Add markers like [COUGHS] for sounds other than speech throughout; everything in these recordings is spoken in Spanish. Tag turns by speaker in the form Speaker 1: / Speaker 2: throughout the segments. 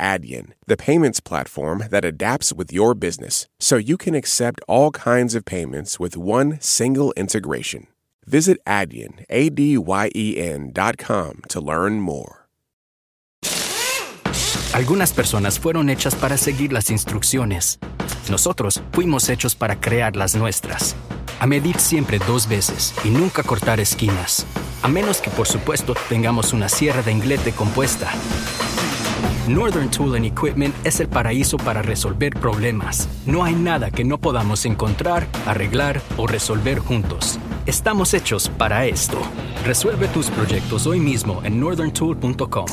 Speaker 1: Adyen, the payments platform that adapts with your business so you can accept all kinds of payments with one single integration. Visit Adyen, A-D-Y-E-N dot com to learn more.
Speaker 2: Algunas personas fueron hechas para seguir las instrucciones. Nosotros fuimos hechos para crear las nuestras. A medir siempre dos veces y nunca cortar esquinas. A menos que, por supuesto, tengamos una sierra de inglete compuesta. Northern Tool and Equipment es el paraíso para resolver problemas. No hay nada que no podamos encontrar, arreglar o resolver juntos. Estamos hechos para esto. Resuelve tus proyectos hoy mismo en northerntool.com.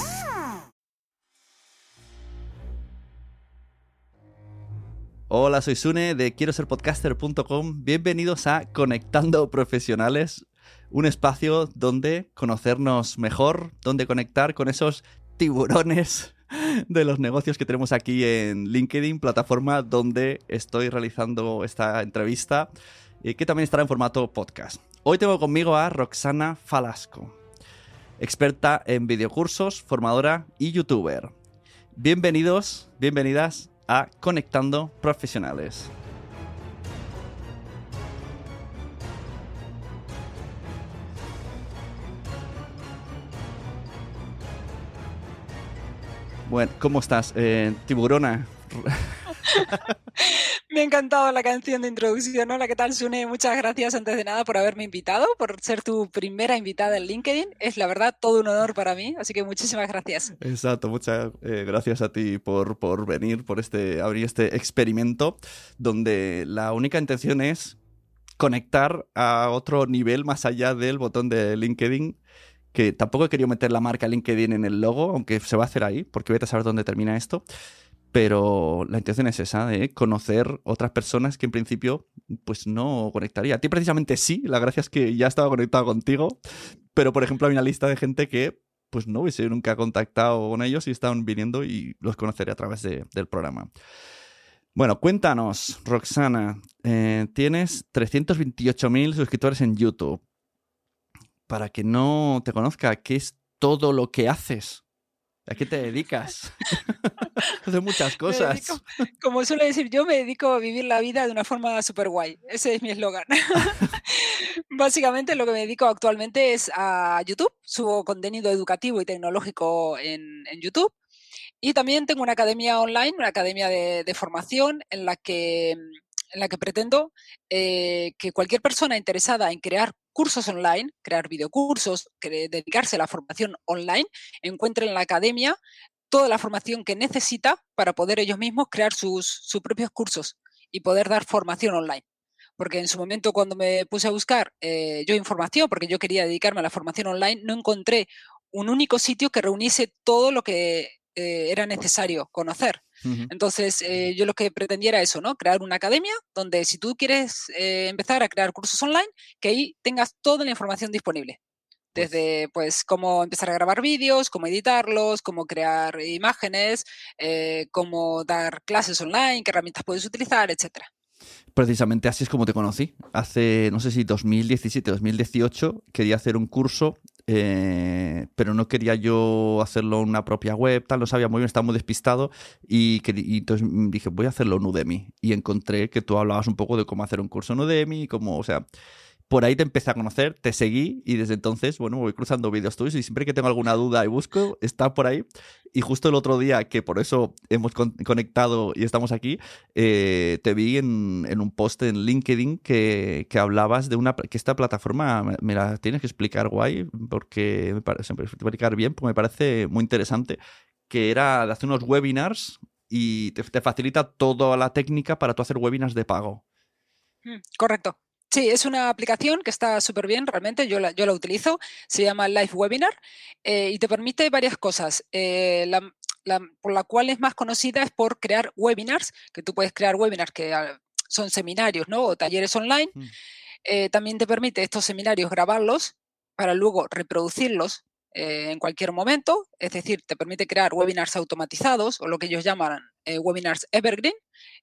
Speaker 3: Hola, soy Sune de quiero ser podcaster.com. Bienvenidos a Conectando Profesionales, un espacio donde conocernos mejor, donde conectar con esos tiburones de los negocios que tenemos aquí en LinkedIn, plataforma donde estoy realizando esta entrevista, y que también estará en formato podcast. Hoy tengo conmigo a Roxana Falasco, experta en videocursos, formadora y youtuber. Bienvenidos, bienvenidas a Conectando Profesionales. Bueno, ¿cómo estás, eh, tiburona? [LAUGHS]
Speaker 4: Me ha encantado la canción de introducción. Hola, ¿qué tal, Sune? Muchas gracias antes de nada por haberme invitado, por ser tu primera invitada en LinkedIn. Es la verdad todo un honor para mí, así que muchísimas gracias.
Speaker 3: Exacto, muchas eh, gracias a ti por, por venir, por este, abrir este experimento, donde la única intención es conectar a otro nivel más allá del botón de LinkedIn que tampoco he querido meter la marca LinkedIn en el logo, aunque se va a hacer ahí, porque voy a saber dónde termina esto pero la intención es esa, de conocer otras personas que en principio pues no conectaría. A ti precisamente sí, la gracia es que ya estaba conectado contigo, pero por ejemplo hay una lista de gente que pues no hubiese nunca contactado con ellos y están viniendo y los conoceré a través del programa. Bueno, cuéntanos, Roxana, eh, tienes 328.000 suscriptores en YouTube. Para que no te conozca, ¿qué es todo lo que haces? ¿A qué te dedicas? [LAUGHS] Haces muchas [LAUGHS] cosas. [LAUGHS]
Speaker 4: como suele decir, yo me dedico a vivir la vida de una forma súper guay. Ese es mi eslogan. Básicamente lo que me dedico actualmente es a YouTube. Subo contenido educativo y tecnológico en, YouTube. Y también tengo una academia online, una academia de, de formación en la que en la que pretendo eh, que cualquier persona interesada en crear cursos online, crear videocursos, dedicarse a la formación online, encuentre en la academia toda la formación que necesita para poder ellos mismos crear sus, propios cursos y poder dar formación online. Porque en su momento cuando me puse a buscar eh, yo información, porque yo quería dedicarme a la formación online, no encontré un único sitio que reuniese todo lo que eh, era necesario conocer. Entonces, eh, yo lo que pretendía era eso, ¿no? Crear una academia donde si tú quieres eh, empezar a crear cursos online, que ahí tengas toda la información disponible. Pues Desde, pues, cómo empezar a grabar vídeos, cómo editarlos, cómo crear imágenes, cómo dar clases online, qué herramientas puedes utilizar, etcétera.
Speaker 3: Precisamente así es como te conocí. Hace, no sé si 2017, 2018, quería hacer un curso eh, pero no quería yo hacerlo en una propia web, tal, no sabía muy bien, estaba muy despistado y, y, entonces dije, voy a hacerlo en Udemy y encontré que tú hablabas un poco de cómo hacer un curso en Udemy y cómo, o sea, por ahí te empecé a conocer, te seguí y desde entonces, bueno, voy cruzando vídeos tuyos y siempre que tengo alguna duda y busco, está por ahí. Y justo el otro día, que por eso hemos conectado y estamos aquí, eh, te vi en, un post en LinkedIn que, hablabas de una que esta plataforma me, la tienes que explicar guay, porque me parece explicar bien, porque me parece muy interesante, que era de hacer unos webinars y te, te facilita toda la técnica para tú hacer webinars de pago.
Speaker 4: Mm, correcto. Sí, es una aplicación que está súper bien, realmente, yo la, yo la utilizo, se llama Live Webinar eh, y te permite varias cosas. Eh, por la cual es más conocida es por crear webinars, que tú puedes crear webinars que ah, son seminarios ¿no? o talleres online. Mm. Eh, también te permite estos seminarios grabarlos para luego reproducirlos en cualquier momento, es decir, te permite crear webinars automatizados o lo que ellos llaman webinars evergreen,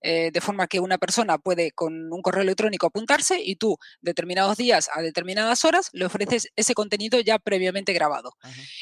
Speaker 4: eh, de forma que una persona puede con un correo electrónico apuntarse y tú determinados días a determinadas horas le ofreces ese contenido ya previamente grabado.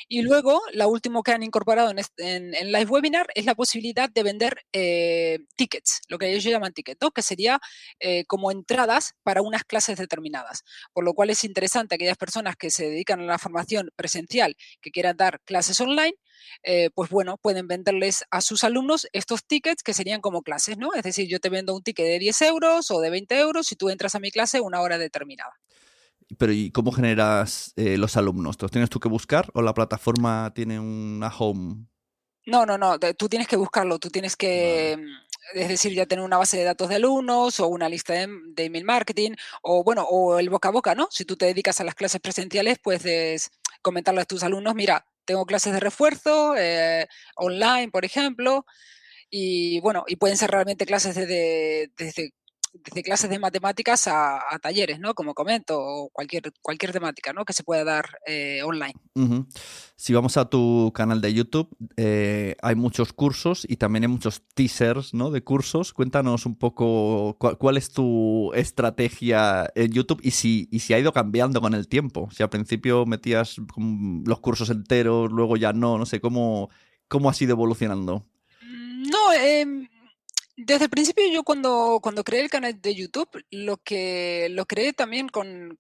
Speaker 4: Y luego, la última que han incorporado en, Live Webinar es la posibilidad de vender eh, tickets, lo que ellos llaman tickets, que sería eh, como entradas para unas clases determinadas. Por lo cual es interesante aquellas personas que se dedican a la formación presencial, que quieran dar clases online, eh, pues bueno, pueden venderles a sus alumnos estos tickets que serían como clases, ¿no? Es decir, yo te vendo un ticket de 10 euros o de 20 euros y tú entras a mi clase una hora determinada.
Speaker 3: Pero ¿y cómo generas eh, los alumnos? ¿Los tienes tú que buscar o la plataforma tiene una home?
Speaker 4: No, no, no, tú tienes que buscarlo, tú tienes que... es decir, ya tener una base de datos de alumnos o una lista de, email marketing o bueno, o el boca a boca, ¿no? Si tú te dedicas a las clases presenciales, puedes comentarle a tus alumnos, mira, tengo clases de refuerzo eh, online, por ejemplo, y bueno, y pueden ser realmente clases desde, desde, clases de matemáticas a, talleres, ¿no? Como comento, o cualquier, cualquier temática, ¿no? Que se pueda dar eh, online.
Speaker 3: Si vamos a tu canal de YouTube, eh, hay muchos cursos y también hay muchos teasers, ¿no? De cursos. Cuéntanos un poco cuál, es tu estrategia en YouTube y si, y si ha ido cambiando con el tiempo. Si al principio metías los cursos enteros, luego ya no, no sé, ¿cómo, cómo has ido evolucionando?
Speaker 4: Em, desde el principio yo cuando, cuando creé el canal de YouTube, lo que lo creé también con,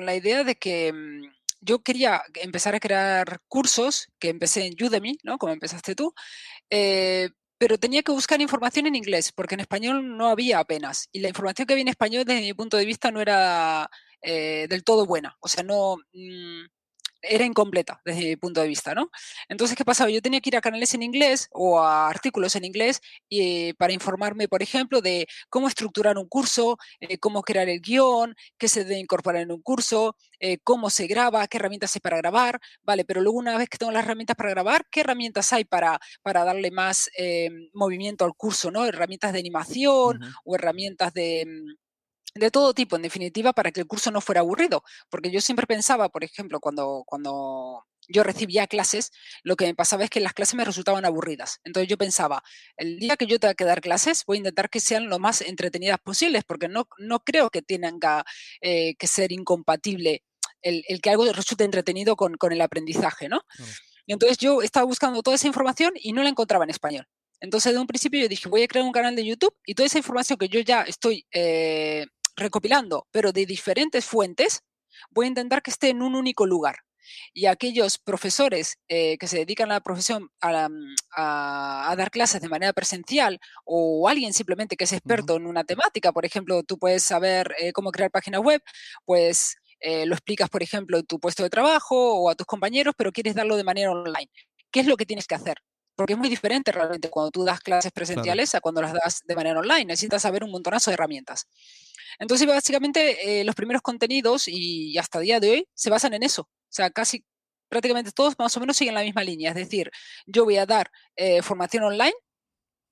Speaker 4: la idea de que mm, yo quería empezar a crear cursos, que empecé en Udemy, ¿no? Como empezaste tú, eh, pero tenía que buscar información en inglés, porque en español no había apenas. Y la información que había en español, desde mi punto de vista, no era eh, del todo buena. O sea, no... Mm, era incompleta desde mi punto de vista, ¿no? Entonces, ¿qué pasaba? Yo tenía que ir a canales en inglés o a artículos en inglés y, para informarme, por ejemplo, de cómo estructurar un curso, eh, cómo crear el guion, qué se debe incorporar en un curso, eh, cómo se graba, qué herramientas hay para grabar, ¿vale? Pero luego una vez que tengo las herramientas para grabar, ¿qué herramientas hay para, para darle más eh, movimiento al curso, ¿no? Herramientas de animación o herramientas de mm, de todo tipo, en definitiva, para que el curso no fuera aburrido. Porque yo siempre pensaba, por ejemplo, cuando, cuando yo recibía clases, lo que me pasaba es que las clases me resultaban aburridas. Entonces yo pensaba, el día que yo tenga que dar clases, voy a intentar que sean lo más entretenidas posibles, porque no, no creo que tenga eh, que ser incompatible el, que algo resulte entretenido con, el aprendizaje, ¿no? Y entonces yo estaba buscando toda esa información y no la encontraba en español. Entonces, de un principio yo dije, voy a crear un canal de YouTube y toda esa información que yo ya estoy eh, recopilando, pero de diferentes fuentes, voy a intentar que esté en un único lugar. Y aquellos profesores eh, que se dedican a la profesión mm, a, dar clases de manera presencial o alguien simplemente que es experto en una temática, por ejemplo, tú puedes saber eh, cómo crear páginas web, pues eh, lo explicas, por ejemplo, en tu puesto de trabajo o a tus compañeros, pero quieres darlo de manera online. ¿Qué es lo que tienes que hacer? Porque es muy diferente realmente cuando tú das clases presenciales a cuando las das de manera online. Necesitas saber un montonazo de herramientas. Entonces, básicamente, eh, los primeros contenidos y hasta el día de hoy se basan en eso. O sea, casi prácticamente todos más o menos siguen la misma línea. Es decir, yo voy a dar eh, formación online,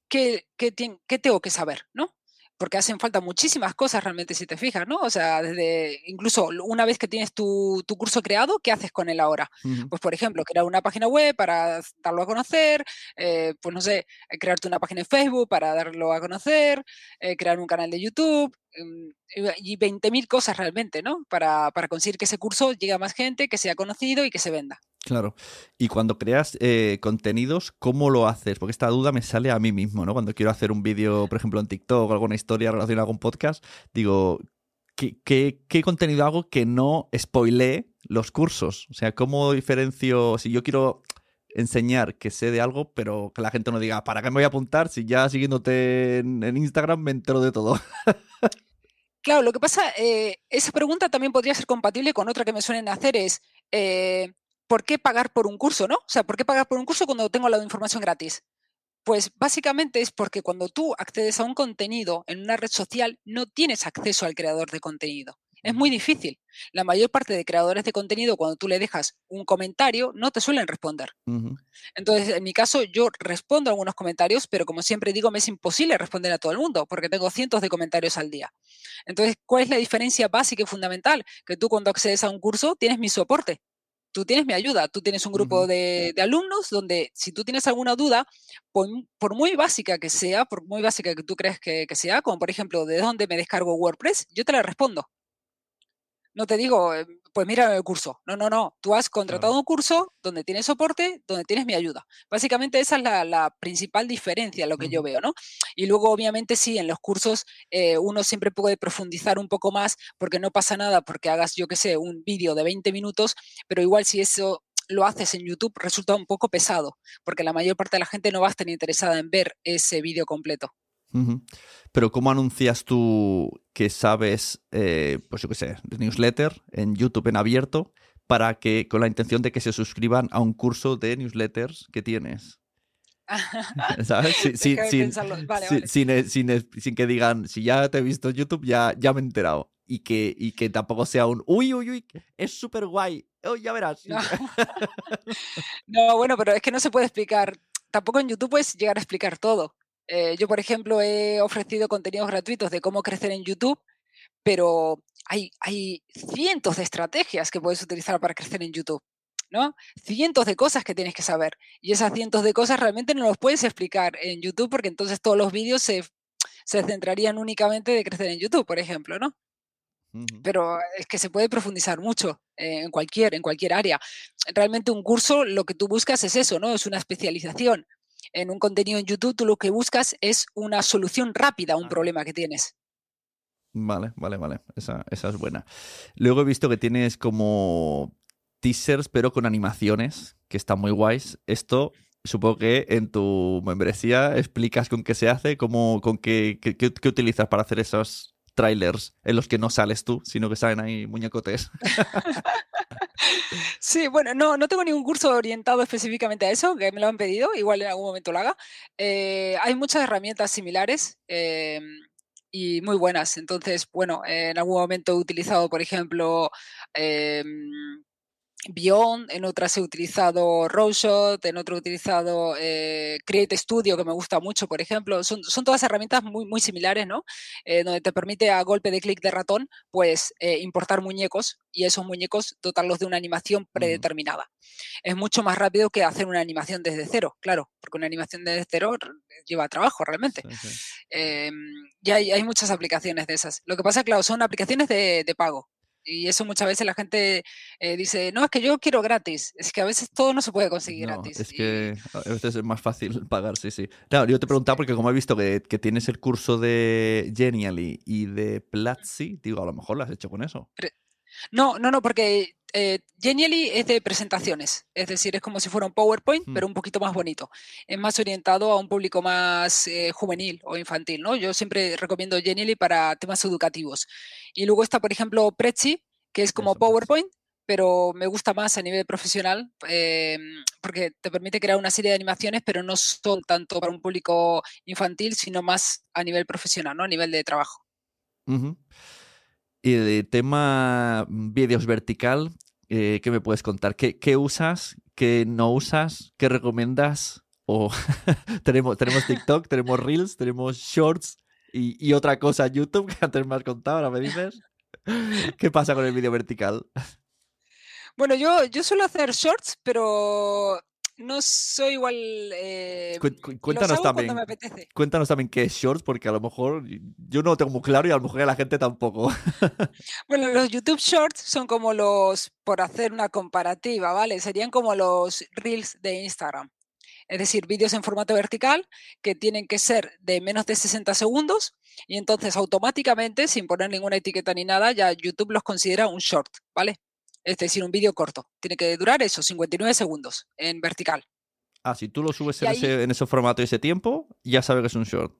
Speaker 4: ¿qué, qué, ¿qué, tengo que saber? ¿no? porque hacen falta muchísimas cosas realmente si te fijas, ¿no? O sea, desde incluso una vez que tienes tu, curso creado, ¿qué haces con él ahora? Pues, por ejemplo, crear una página web para darlo a conocer, eh, pues no sé, crearte una página en Facebook para darlo a conocer, eh, crear un canal de YouTube, y 20.000 cosas realmente, ¿no? Para, para conseguir que ese curso llegue a más gente, que sea conocido y que se venda.
Speaker 3: Claro. Y cuando creas eh, contenidos, ¿cómo lo haces? Porque esta duda me sale a mí mismo, ¿no? Cuando quiero hacer un vídeo, por ejemplo, en TikTok o alguna historia relacionada con podcast, digo, ¿qué, qué, contenido hago que no spoilee los cursos? O sea, ¿cómo diferencio si yo quiero enseñar que sé de algo, pero que la gente no diga, ¿para qué me voy a apuntar si ya siguiéndote en, Instagram me entero de todo? [LAUGHS]
Speaker 4: Claro, lo que pasa, eh, esa pregunta también podría ser compatible con otra que me suelen hacer, es, eh, ¿por qué pagar por un curso, no? O sea, ¿por qué pagar por un curso cuando tengo la información gratis? Pues básicamente es porque cuando tú accedes a un contenido en una red social, no tienes acceso al creador de contenido. Es muy difícil. La mayor parte de creadores de contenido, cuando tú le dejas un comentario, no te suelen responder. Entonces, en mi caso, yo respondo a algunos comentarios, pero como siempre digo, me es imposible responder a todo el mundo, porque tengo cientos de comentarios al día. Entonces, ¿cuál es la diferencia básica y fundamental? Que tú cuando accedes a un curso tienes mi soporte. tú tienes mi ayuda, tú tienes un grupo de, alumnos donde si tú tienes alguna duda, por, muy básica que sea, por muy básica que tú crees que, que sea, como por ejemplo, ¿de dónde me descargo WordPress? Yo te la respondo. No te digo, eh, pues mira el curso. No, no, no. Tú has contratado un curso donde tienes soporte, donde tienes mi ayuda. Básicamente esa es la, principal diferencia, lo que yo veo, ¿no? Y luego, obviamente, sí, en los cursos eh, uno siempre puede profundizar un poco más porque no pasa nada porque hagas, yo qué sé, un vídeo de 20 minutos, pero igual si eso lo haces en YouTube resulta un poco pesado, porque la mayor parte de la gente no va a estar interesada en ver ese vídeo completo.
Speaker 3: Pero ¿cómo anuncias tú que sabes, eh, pues yo qué sé, de newsletter en YouTube en abierto para que con la intención de que se suscriban a un curso de newsletters que tienes? ¿Sabes? sin, que digan, si ya te he visto en YouTube, ya, ya me he enterado. Y que, y que tampoco sea un, uy, uy, uy, es súper guay, oh, ya verás. [LAUGHS]
Speaker 4: no, bueno, pero es que no se puede explicar. Tampoco en YouTube puedes llegar a explicar todo. Eh, yo, por ejemplo, he ofrecido contenidos gratuitos de cómo crecer en YouTube, pero hay, hay cientos de estrategias que puedes utilizar para crecer en YouTube. ¿no? Cientos de cosas que tienes que saber. Y esas cientos de cosas realmente no los puedes explicar en YouTube porque entonces todos los vídeos se, centrarían únicamente de crecer en YouTube, por ejemplo, ¿no? Pero es que se puede profundizar mucho en, cualquier, en cualquier área. Realmente un curso lo que tú buscas es eso, ¿no? Es una especialización en un contenido en YouTube tú lo que buscas es una solución rápida a un problema que tienes.
Speaker 3: Vale, vale, vale. Esa, esa es buena. Luego he visto que tienes como teasers, pero con animaciones, que están muy guays. Esto supongo que en tu membresía explicas con qué se hace, cómo, con qué, qué, qué utilizas para hacer esos trailers en los que no sales tú, sino que salen ahí muñecotes. [LAUGHS]
Speaker 4: Sí, bueno, no, no tengo ningún curso orientado específicamente a eso, que me lo han pedido, igual en algún momento lo haga. Eh, hay muchas herramientas similares em, y muy buenas. Entonces, bueno, en algún momento he utilizado, por ejemplo, em, Beyond, en otras he utilizado Rowshot, en otro he utilizado eh, Create Studio, que me gusta mucho, por ejemplo. Son, son todas herramientas muy, muy similares, ¿no? Eh, donde te permite a golpe de clic de ratón, pues eh, importar muñecos y esos muñecos dotarlos de una animación predeterminada. Es mucho más rápido que hacer una animación desde cero, claro, porque una animación desde cero lleva trabajo realmente. Em, y hay, hay, muchas aplicaciones de esas. Lo que pasa, claro, son aplicaciones de, de pago. Y eso muchas veces la gente eh, dice, no, es que yo quiero gratis. Es que a veces todo no se puede conseguir gratis.
Speaker 3: Es que a veces es más fácil pagar, sí, sí. Claro, yo te preguntaba porque como he visto que, que tienes el curso de Genially y de Platzi, digo, a lo mejor lo has hecho con eso.
Speaker 4: No, no, no, porque eh, Genially es de presentaciones, es decir, es como si fuera un PowerPoint, pero mm. un poquito más bonito. Es más orientado a un público más eh, juvenil o infantil, ¿no? Yo siempre recomiendo Genially para temas educativos. Y luego está, por ejemplo, Prezi, que es como PowerPoint, pero me gusta más a nivel profesional eh, porque te permite crear una serie de animaciones, pero no son tanto para un público infantil, sino más a nivel profesional, ¿no? A nivel de trabajo.
Speaker 3: Y de tema vídeos vertical, eh, ¿qué me puedes contar? ¿Qué, ¿Qué, usas? ¿Qué no usas? ¿Qué recomiendas? O [LAUGHS] tenemos, tenemos TikTok, tenemos Reels, tenemos Shorts y, y, otra cosa YouTube [LAUGHS] que antes me has contado, ahora me dices. [LAUGHS] ¿Qué pasa con el vídeo vertical?
Speaker 4: Bueno, yo, yo suelo hacer shorts, pero no soy igual. Eh,
Speaker 3: cuéntanos también. Cuéntanos también qué es Shorts, porque a lo mejor yo no lo tengo muy claro y a lo mejor la gente tampoco. [LAUGHS]
Speaker 4: bueno, los YouTube Shorts son como los, por hacer una comparativa, ¿vale? Serían como los Reels de Instagram. Es decir, vídeos en formato vertical que tienen que ser de menos de 60 segundos y entonces automáticamente, sin poner ninguna etiqueta ni nada, ya YouTube los considera un short, ¿vale? Es decir, un vídeo corto. Tiene que durar eso, 59 segundos en vertical.
Speaker 3: Ah, si tú lo subes en, ese, en ese formato y ese tiempo, ya sabes que es un short.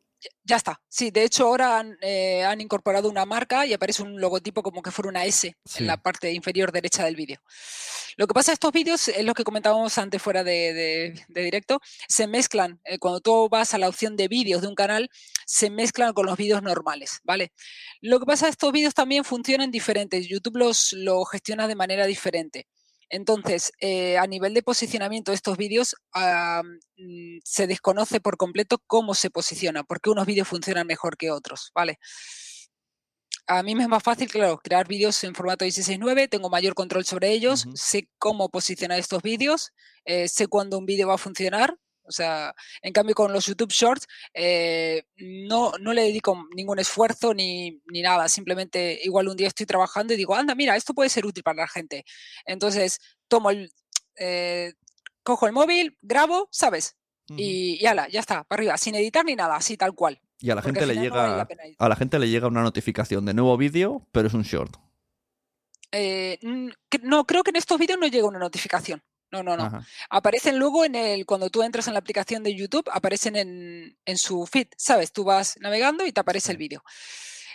Speaker 4: Ya está. Sí, de hecho ahora eh, han, incorporado una marca y aparece un logotipo como que fuera una S en la parte inferior derecha del vídeo. Lo que pasa, estos vídeos, es lo que comentábamos antes fuera de, directo, se mezclan. Eh, cuando tú vas a la opción de vídeos de un canal, se mezclan con los vídeos normales, ¿vale? Lo que pasa, estos vídeos también funcionan diferentes. YouTube los lo gestiona de manera diferente. Entonces, eh, a nivel de posicionamiento de estos vídeos, mm, se desconoce por completo cómo se posiciona, porque unos vídeos funcionan mejor que otros, ¿vale? a mí me es más fácil, claro, crear vídeos en formato 16.9, tengo mayor control sobre ellos, sé cómo posicionar estos vídeos, eh, sé cuándo un vídeo va a funcionar. O sea, en cambio con los YouTube Shorts eh, no, no le dedico ningún esfuerzo ni, ni, nada. Simplemente igual un día estoy trabajando y digo, anda, mira, esto puede ser útil para la gente. Entonces tomo el, eh, cojo el móvil, grabo, ¿sabes? y, y ala, ya está, para arriba, sin editar ni nada, así tal cual.
Speaker 3: Y a la gente le llega a la gente le llega una notificación de nuevo vídeo, pero es un short.
Speaker 4: Eh, no, creo que en estos vídeos no llega una notificación. No, no, no. Aparecen luego en el, cuando tú entras en la aplicación de YouTube, aparecen en, en su feed, ¿sabes? Tú vas navegando y te aparece el vídeo.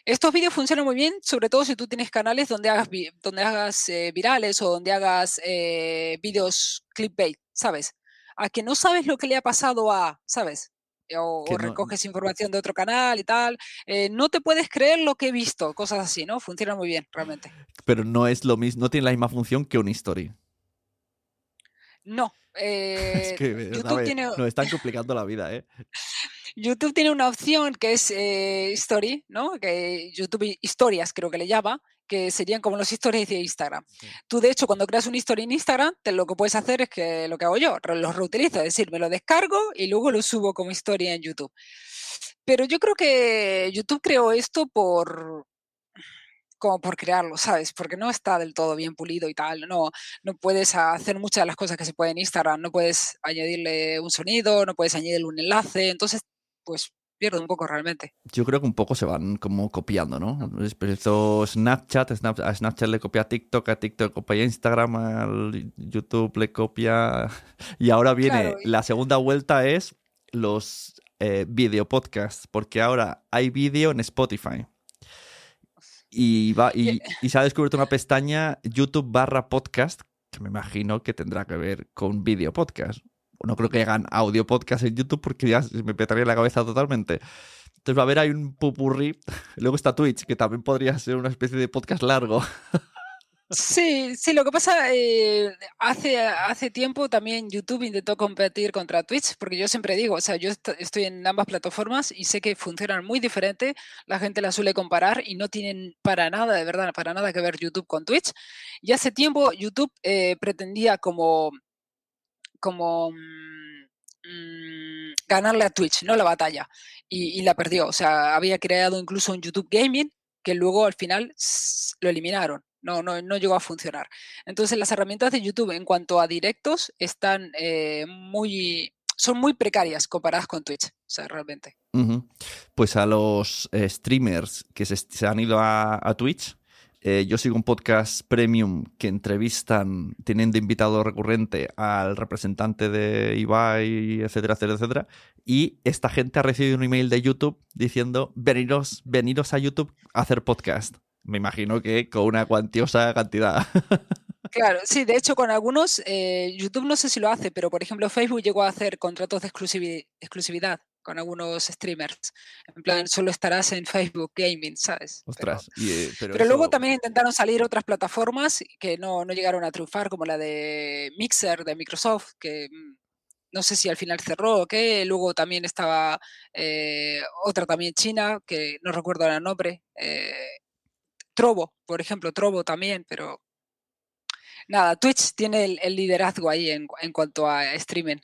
Speaker 4: Estos vídeos funcionan muy bien, sobre todo si tú tienes canales donde hagas, donde hagas eh, virales o donde hagas eh, vídeos clickbait, ¿sabes? A que no sabes lo que le ha pasado a, ¿sabes? o, recoges información de otro canal y tal. Eh, no te puedes creer lo que he visto, cosas así, ¿no? Funciona muy bien, realmente.
Speaker 3: Pero no es lo mismo, no tiene la misma función que un history.
Speaker 4: No. [LAUGHS]
Speaker 3: es que eh, YouTube tiene... nos están complicando la vida, ¿eh? [LAUGHS]
Speaker 4: YouTube tiene una opción que es eh, Story, ¿no? Que YouTube Historias creo que le llama, que serían como los stories de Instagram. Tú, de hecho, cuando creas un story en Instagram, te, lo que puedes hacer es que lo que hago yo, los reutilizo, es decir, me lo descargo y luego lo subo como historia en YouTube. Pero yo creo que YouTube creó esto por como por crearlo, ¿sabes? Porque no está del todo bien pulido y tal. No, no puedes hacer muchas de las cosas que se pueden en Instagram. No puedes añadirle un sonido, no puedes añadirle un enlace. Entonces, pues pierde un poco realmente.
Speaker 3: Yo creo que un poco se van como copiando, ¿no? Esto Snapchat, a Snapchat le copia a TikTok, a TikTok le copia Instagram, a YouTube le copia... [LAUGHS] Y ahora viene, la segunda vuelta es los eh, video podcasts, porque ahora hay vídeo en Spotify. Y, va, y, y se ha descubierto una pestaña YouTube barra podcast, que me imagino que tendrá que ver con video podcast no creo que hagan audio podcast en YouTube porque ya me petaría la cabeza totalmente. Entonces va a haber un pupurri. [LAUGHS] Luego está Twitch, que también podría ser una especie de podcast largo. [LAUGHS]
Speaker 4: Sí, sí, lo que pasa, eh, hace, hace tiempo también YouTube intentó competir contra Twitch, porque yo siempre digo, o sea, yo estoy en ambas plataformas y sé que funcionan muy diferente, la gente las suele comparar y no tienen para nada, de verdad, para nada que ver YouTube con Twitch. Y hace tiempo YouTube eh, pretendía como como mm, ganarle a Twitch, ¿no? La batalla. Y, la perdió. O sea, había creado incluso un YouTube Gaming que luego al final lo eliminaron. No, no, no llegó a funcionar. Entonces las herramientas de YouTube en cuanto a directos están eh, muy, son muy precarias comparadas con Twitch, o sea, realmente.
Speaker 3: Pues a los eh, streamers que se, han ido a Twitch, eh, yo sigo un podcast premium que entrevistan, tienen de invitado recurrente al representante de Ibai, etcétera, etcétera, etcétera. Y esta gente ha recibido un email de YouTube diciendo, veniros, veniros a YouTube a hacer podcast. Me imagino que con una cuantiosa cantidad. [LAUGHS]
Speaker 4: Claro, sí, de hecho con algunos, eh, YouTube no sé si lo hace, pero por ejemplo Facebook llegó a hacer contratos de exclusividad con algunos streamers. En plan, solo estarás en Facebook Gaming, ¿sabes?
Speaker 3: Ostras.
Speaker 4: Pero, eh, luego también intentaron salir otras plataformas que no, no, llegaron a triunfar, como la de Mixer de Microsoft, que mm, no sé si al final cerró o qué. Luego también estaba eh, otra también china, que no recuerdo el nombre. Eh, Trovo, por ejemplo, Trovo también, pero nada, Twitch tiene el, liderazgo ahí en, en cuanto a streaming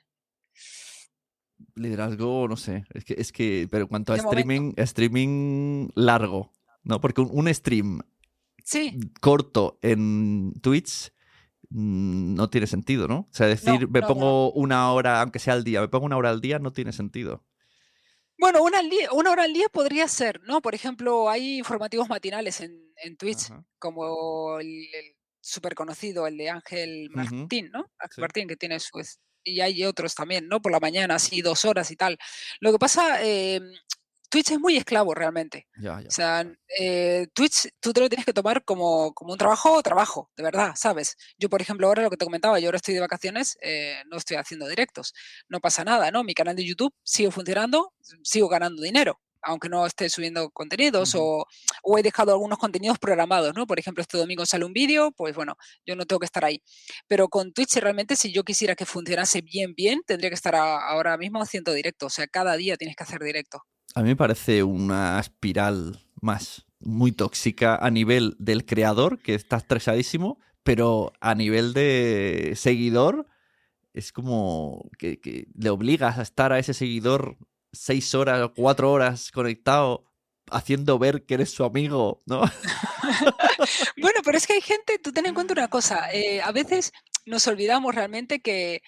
Speaker 3: liderazgo, no sé. Es que, es que pero en cuanto a streaming, streaming largo, ¿no? Porque un, stream corto en Twitch mm, no tiene sentido, ¿no? O sea, decir, me pongo una hora, aunque sea al día, me pongo una hora al día, no tiene sentido.
Speaker 4: Bueno, una, una hora al día podría ser, ¿no? Por ejemplo, hay informativos matinales en, Twitch, como el, súper conocido, el de Ángel Martín, ¿no? Ángel Martín, que tiene su, y hay otros también, ¿no? Por la mañana, así dos horas y tal. Lo que pasa, eh, Twitch es muy esclavo realmente. O sea, eh, Twitch tú te lo tienes que tomar como, como un trabajo o trabajo, de verdad, ¿sabes? Yo, por ejemplo, ahora lo que te comentaba, yo ahora estoy de vacaciones, eh, no estoy haciendo directos. No pasa nada, ¿no? Mi canal de YouTube sigue funcionando, sigo ganando dinero aunque no esté subiendo contenidos o, he dejado algunos contenidos programados, ¿no? Por ejemplo, este domingo sale un vídeo, pues bueno, yo no tengo que estar ahí. Pero con Twitch realmente si yo quisiera que funcionase bien, bien, tendría que estar ahora mismo haciendo directo. O sea, cada día tienes que hacer directo.
Speaker 3: A mí me parece una espiral más muy tóxica a nivel del creador, que está estresadísimo, pero a nivel de seguidor es como que, que le obligas a estar a ese seguidor seis horas o cuatro horas conectado haciendo ver que eres su amigo, ¿no? [LAUGHS]
Speaker 4: bueno, pero es que hay gente, tú ten en cuenta una cosa, eh, a veces nos olvidamos realmente que,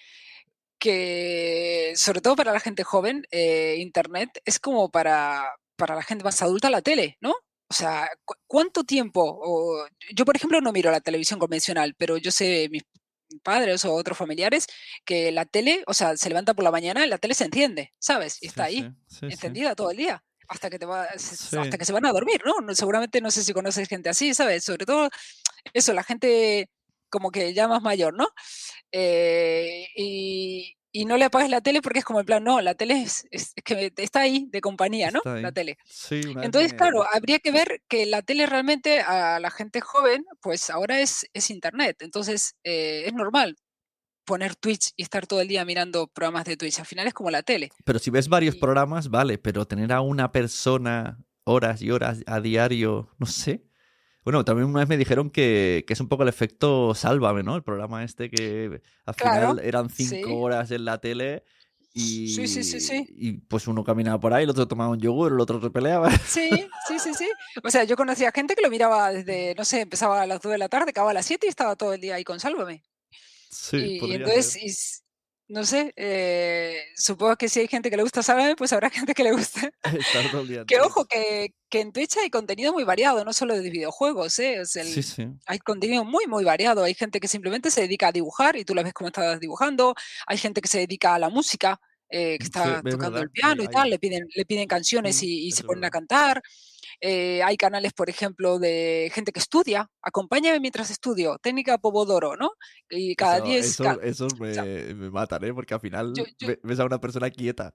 Speaker 4: que, sobre todo para la gente joven, eh, Internet es como para, para la gente más adulta la tele, ¿no? O sea, ¿cuánto tiempo? yo, por ejemplo, no miro la televisión convencional, pero yo sé, mis padres o otros familiares, que la tele, o sea, se levanta por la mañana y la tele se enciende, ¿sabes? Y está ahí, encendida todo el día hasta que te va, hasta que se van a dormir, ¿no? Seguramente no sé si conoces gente así, ¿sabes? Sobre todo eso, la gente como que ya más mayor, ¿no? Eh, y, y no le apagues la tele porque es como el plan, no, la tele es, que está ahí de compañía, ¿no? La tele.
Speaker 3: Sí,
Speaker 4: Entonces, claro, habría que ver que la tele realmente a la gente joven, pues ahora es, es Internet. Entonces, eh, es normal poner Twitch y estar todo el día mirando programas de Twitch. Al final es como la tele.
Speaker 3: Pero si ves varios programas, vale, pero tener a una persona horas y horas a diario, no sé. Bueno, también una vez me dijeron que, es un poco el efecto Sálvame, ¿no? El programa este que al final eran cinco horas en la tele y,
Speaker 4: sí, sí, sí,
Speaker 3: y pues uno caminaba por ahí, el otro tomaba un yogur, el otro repeleaba.
Speaker 4: Sí, sí, sí, sí. O sea, yo conocía gente que lo miraba desde, no sé, empezaba a las 2 de la tarde, acababa a las 7 y estaba todo el día ahí con Sálvame.
Speaker 3: Sí,
Speaker 4: y, entonces, no sé, eh, supongo que si hay gente que le gusta Sálvame, pues habrá [LAUGHS] gente que le guste. que ojo, que, que, en Twitch hay contenido muy variado, no solo de videojuegos, ¿eh?
Speaker 3: sí, sí.
Speaker 4: Hay contenido muy, muy variado. Hay gente que simplemente se dedica a dibujar y tú la ves como estás dibujando. Hay gente que se dedica a la música. Eh, que está tocando el piano y tal, le piden, le piden canciones y, se ponen a cantar. Eh, hay canales, por ejemplo, de gente que estudia, acompáñame mientras estudio, técnica Pomodoro, ¿no? Y cada 10...
Speaker 3: Esos me, me, matan, ¿eh? Porque al final ves a una persona quieta.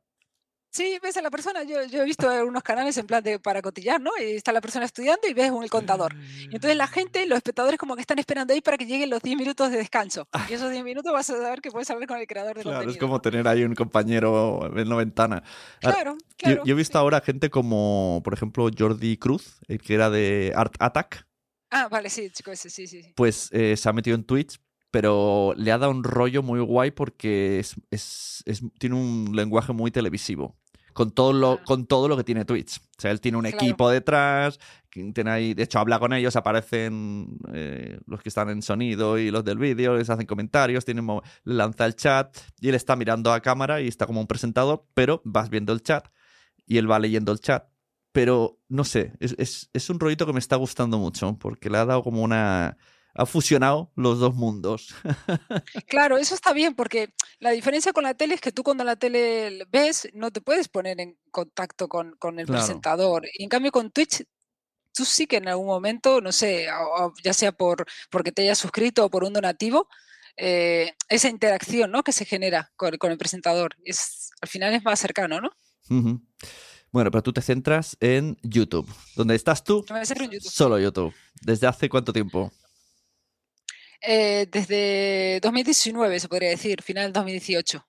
Speaker 4: Sí, ves a la persona, yo, yo he visto unos canales en plan de para cotillar, ¿no? Y está la persona estudiando y ves un contador. Y entonces la gente, los espectadores como que están esperando ahí para que lleguen los 10 minutos de descanso. Y esos 10 minutos vas a saber que puedes hablar con el creador de
Speaker 3: claro, es como tener ahí un compañero en la ventana.
Speaker 4: Claro, claro.
Speaker 3: Yo, he visto ahora gente como, por ejemplo, Jordi Cruz, el que era de Art Attack.
Speaker 4: Ah, vale, sí, chico, ese, sí, sí.
Speaker 3: Pues eh, se ha metido en Twitch pero le ha dado un rollo muy guay porque es, es, es, tiene un lenguaje muy televisivo. Con todo, lo, con todo lo que tiene Twitch. O sea, él tiene un equipo detrás, tiene ahí, de hecho habla con ellos, aparecen eh, los que están en sonido y los del vídeo, les hacen comentarios, tiene, lanza el chat y él está mirando a cámara y está como un presentador, pero vas viendo el chat y él va leyendo el chat. Pero no sé, es, es, es un rollito que me está gustando mucho porque le ha dado como una ha fusionado los dos mundos. [LAUGHS]
Speaker 4: Claro, eso está bien, porque la diferencia con la tele es que tú cuando la tele ves no te puedes poner en contacto con, el presentador. Y en cambio con Twitch, tú sí que en algún momento, no sé, ya sea por porque te hayas suscrito o por un donativo, eh, esa interacción ¿no? que se genera con, el presentador. Es, al final es más cercano, ¿no?
Speaker 3: Bueno, pero tú te centras en YouTube. ¿Dónde estás tú? Solo YouTube. ¿Desde hace cuánto tiempo?
Speaker 4: Eh, desde 2019, se podría decir, final del 2018.